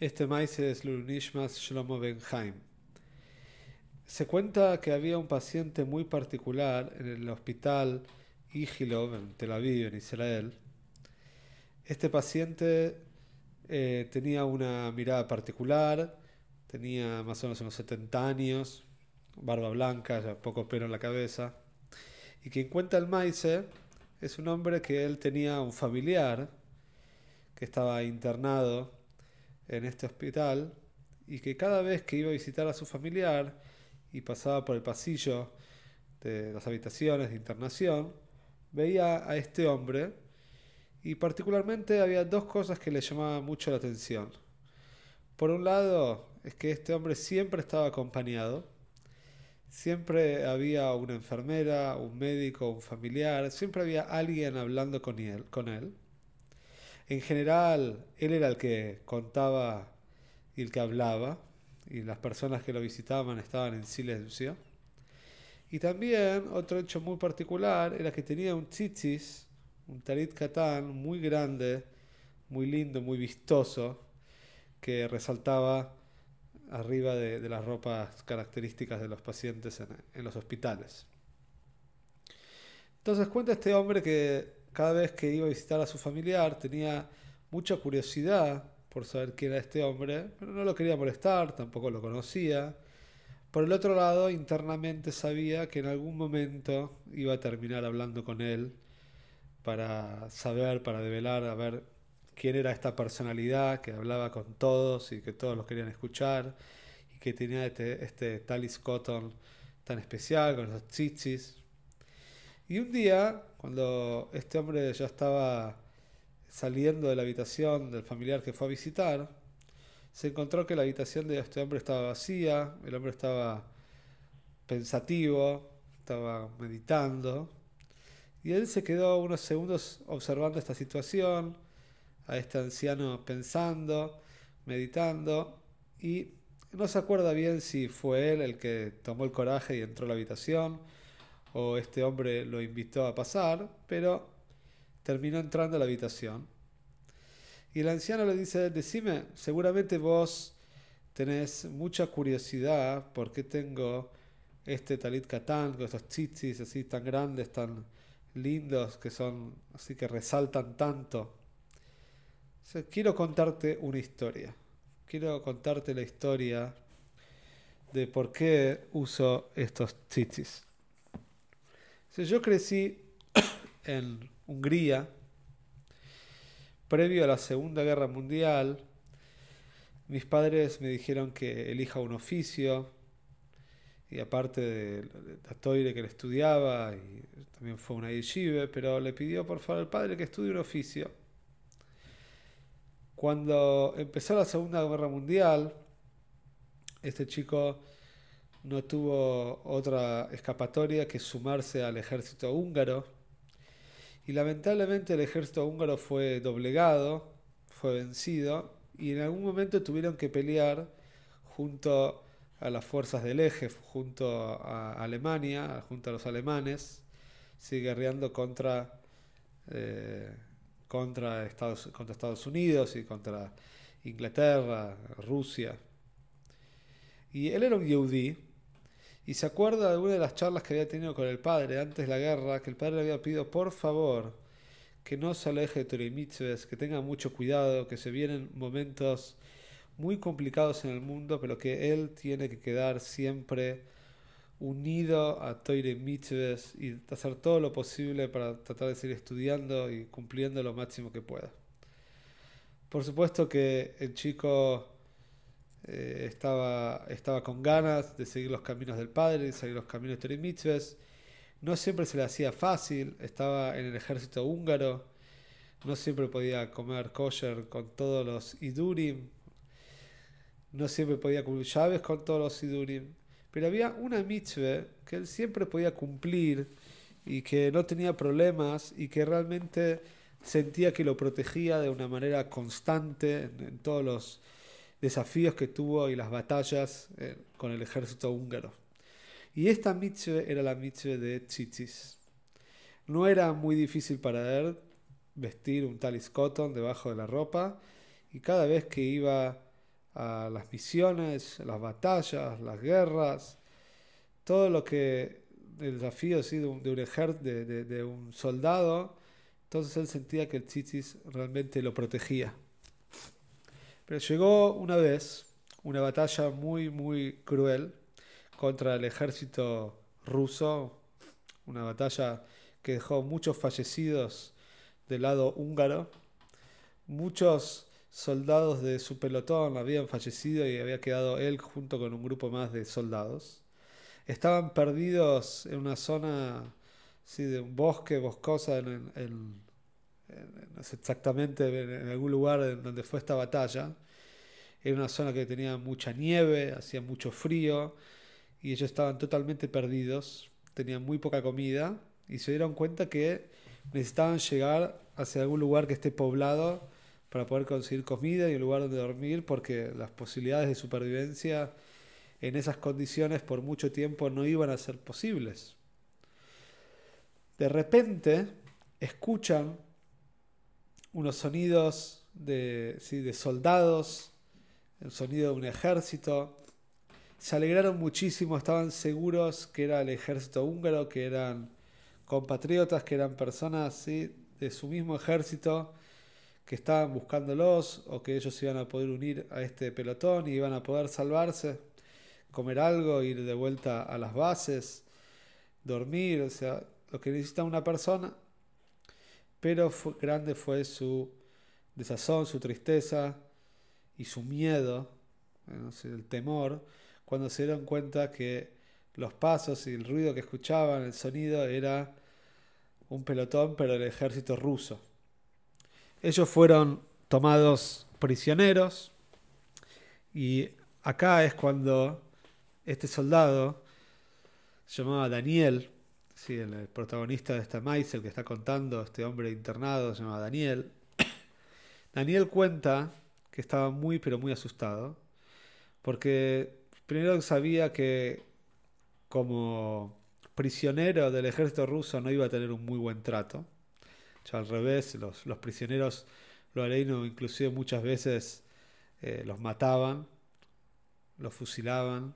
Este maíz es Lulunishmas Shlomo Benheim. Se cuenta que había un paciente muy particular en el hospital Igilov en Tel Aviv, en Israel. Este paciente eh, tenía una mirada particular, tenía más o menos unos 70 años, barba blanca, ya poco pelo en la cabeza. Y quien cuenta el Maise es un hombre que él tenía un familiar que estaba internado en este hospital y que cada vez que iba a visitar a su familiar y pasaba por el pasillo de las habitaciones de internación, veía a este hombre y particularmente había dos cosas que le llamaban mucho la atención. Por un lado, es que este hombre siempre estaba acompañado, siempre había una enfermera, un médico, un familiar, siempre había alguien hablando con él. Con él. En general, él era el que contaba y el que hablaba, y las personas que lo visitaban estaban en silencio. Y también otro hecho muy particular era que tenía un tzitzis, un tarit katán muy grande, muy lindo, muy vistoso, que resaltaba arriba de, las ropas características de los pacientes en los hospitales. Entonces cuenta este hombre que cada vez que iba a visitar a su familiar tenía mucha curiosidad por saber quién era este hombre, pero no lo quería molestar, tampoco lo conocía. Por el otro lado, internamente sabía que en algún momento iba a terminar hablando con él para saber, para develar, a ver quién era esta personalidad que hablaba con todos y que todos los querían escuchar y que tenía este, este Talis Cotton tan especial con los chichis. Y un día, cuando este hombre ya estaba saliendo de la habitación del familiar que fue a visitar, se encontró que la habitación de este hombre estaba vacía, el hombre estaba pensativo, estaba meditando, y él se quedó unos segundos observando esta situación, a este anciano pensando, meditando, y no se acuerda bien si fue él el que tomó el coraje y entró a la habitación, o este hombre lo invitó a pasar, pero terminó entrando a la habitación. Y el anciano le dice, decime, seguramente vos tenés mucha curiosidad por qué tengo este talit katán, con estos chichis así tan grandes, tan lindos, que son así que resaltan tanto. quiero contarte una historia. Quiero contarte la historia de por qué uso estos chichis yo crecí en Hungría, previo a la Segunda Guerra Mundial. Mis padres me dijeron que elija un oficio, y aparte de la toire que le estudiaba, y también fue una yeshiva, pero le pidió por favor al padre que estudie un oficio. Cuando empezó la Segunda Guerra Mundial, este chico no tuvo otra escapatoria que sumarse al ejército húngaro. Y lamentablemente el ejército húngaro fue doblegado, fue vencido, y en algún momento tuvieron que pelear junto a las fuerzas del eje, junto a Alemania, junto a los alemanes, sigue guerreando contra, eh, contra, Estados, contra Estados Unidos y contra Inglaterra, Rusia. Y él era un yehudí, y se acuerda de una de las charlas que había tenido con el padre antes de la guerra, que el padre le había pedido por favor que no se aleje de Torah que tenga mucho cuidado, que se vienen momentos muy complicados en el mundo, pero que él tiene que quedar siempre unido a Toire Mitzvahs y hacer todo lo posible para tratar de seguir estudiando y cumpliendo lo máximo que pueda. Por supuesto que el chico eh, estaba, estaba con ganas de seguir los caminos del Padre, de seguir los caminos de Mitzvahs. No siempre se le hacía fácil, estaba en el ejército húngaro, no siempre podía comer kosher con todos los idurim, no siempre podía cumplir llaves con todos los idurim, pero había una mitzvah que él siempre podía cumplir y que no tenía problemas y que realmente sentía que lo protegía de una manera constante en todos los desafíos que tuvo y las batallas eh, con el ejército húngaro. Y esta mitzvah era la mitzvah de Tzitzis. No era muy difícil para él vestir un talis cotton debajo de la ropa y cada vez que iba a las misiones, las batallas, las guerras, todo lo que el desafío de, un, de, de, un soldado, entonces él sentía que el tzitzis realmente lo protegía. Pero llegó una vez una batalla muy, muy cruel contra el ejército ruso, una batalla que dejó muchos fallecidos del lado húngaro, muchos soldados de su pelotón habían fallecido y había quedado él junto con un grupo más de soldados. Estaban perdidos en una zona ¿sí? de un bosque, boscosa, en, no sé exactamente en, algún lugar donde fue esta batalla. Era una zona que tenía mucha nieve, hacía mucho frío y ellos estaban totalmente perdidos, tenían muy poca comida y se dieron cuenta que necesitaban llegar hacia algún lugar que esté poblado para poder conseguir comida y un lugar donde dormir porque las posibilidades de supervivencia en esas condiciones por mucho tiempo no iban a ser posibles. De repente escuchan unos sonidos de, de soldados, el sonido de un ejército. Se alegraron muchísimo, estaban seguros que era el ejército húngaro, que eran compatriotas, que eran personas de su mismo ejército que estaban buscándolos o que ellos iban a poder unir a este pelotón y iban a poder salvarse comer algo, ir de vuelta a las bases, dormir, o sea, lo que necesita una persona. Pero grande fue su desazón, su tristeza y su miedo, el temor, cuando se dieron cuenta que los pasos y el ruido que escuchaban, el sonido, era un pelotón, pero del ejército ruso. Ellos fueron tomados prisioneros y acá es cuando este soldado se llamaba Daniel, sí, el protagonista de esta maíz, el que está contando, este hombre internado, se llamaba Daniel. Daniel cuenta que estaba muy, pero muy asustado, porque primero sabía que como prisionero del ejército ruso no iba a tener un muy buen trato. Al revés, los, prisioneros, lo aleino inclusive muchas veces eh, los mataban, los fusilaban,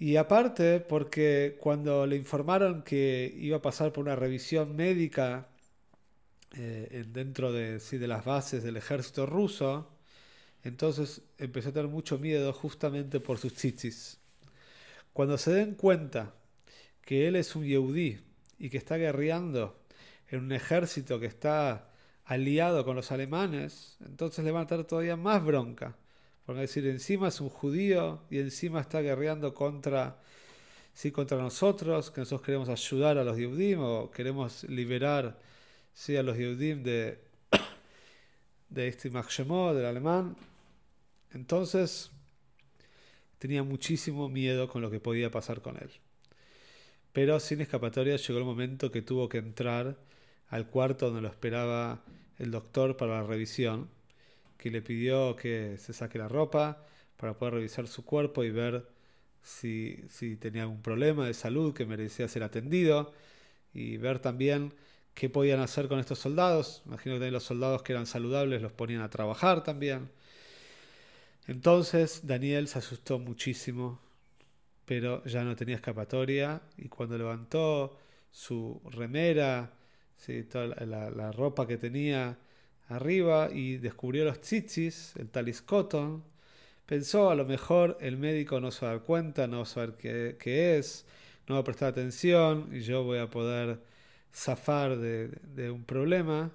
y aparte, porque cuando le informaron que iba a pasar por una revisión médica eh, dentro de, de las bases del ejército ruso, entonces empezó a tener mucho miedo justamente por sus tzitzis. Cuando se den cuenta que él es un yehudí y que está guerreando en un ejército que está aliado con los alemanes, entonces le van a dar todavía más bronca. Por decir, encima es un judío y encima está guerreando contra, ¿sí? contra nosotros, que nosotros queremos ayudar a los Yehudim o queremos liberar ¿sí? a los Yehudim de, de este Machshemot, del alemán. Entonces, tenía muchísimo miedo con lo que podía pasar con él. Pero sin escapatoria llegó el momento que tuvo que entrar al cuarto donde lo esperaba el doctor para la revisión que le pidió que se saque la ropa para poder revisar su cuerpo y ver si, si tenía algún problema de salud que merecía ser atendido y ver también qué podían hacer con estos soldados. Imagino que los soldados que eran saludables los ponían a trabajar también. Entonces Daniel se asustó muchísimo, pero ya no tenía escapatoria y cuando levantó su remera, toda la, la ropa que tenía, arriba y descubrió los tzitzis, el taliscotón. Pensó, a lo mejor el médico no se va a dar cuenta, no va a saber qué, es, no va a prestar atención y yo voy a poder zafar de, un problema.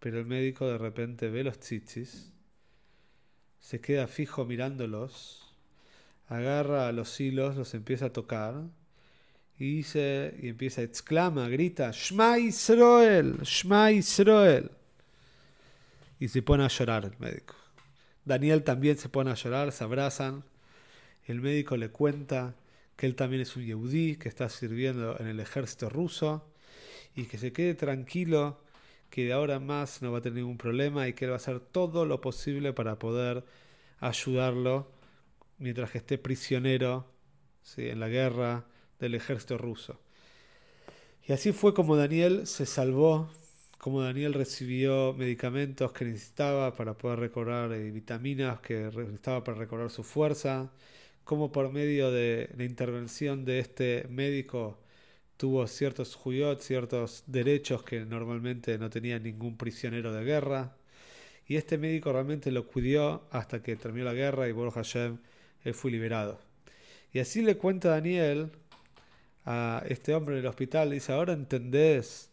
Pero el médico de repente ve los tzitzis, se queda fijo mirándolos, agarra los hilos, los empieza a tocar y dice y empieza, exclama, grita, Shma Israel, Israel y se pone a llorar el médico. Daniel también se pone a llorar, se abrazan. El médico le cuenta que él también es un yehudí, que está sirviendo en el ejército ruso y que se quede tranquilo, que de ahora más no va a tener ningún problema y que él va a hacer todo lo posible para poder ayudarlo mientras que esté prisionero ¿sí? en la guerra del ejército ruso. Y así fue como Daniel se salvó cómo Daniel recibió medicamentos que necesitaba para poder recobrar y vitaminas que necesitaba para recobrar su fuerza, cómo por medio de la intervención de este médico tuvo ciertos juyot, ciertos derechos que normalmente no tenía ningún prisionero de guerra. Y este médico realmente lo cuidó hasta que terminó la guerra y Baruch Hashem él fue liberado. Y así le cuenta Daniel a este hombre en el hospital, dice, ahora entendés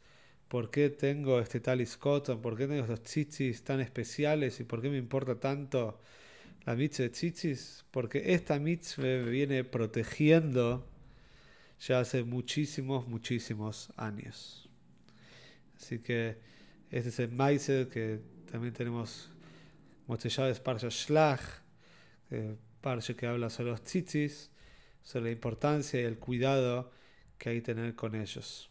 por qué tengo este tal cotton, por qué tengo estos chichis tan especiales y por qué me importa tanto la mitzvah de chichis, porque esta mitzvah me viene protegiendo ya hace muchísimos, muchísimos años. Así que este es el Maiser que también tenemos Motellaves Parsha Shlach, Parsha que habla sobre los tzitzis, sobre la importancia y el cuidado que hay que tener con ellos.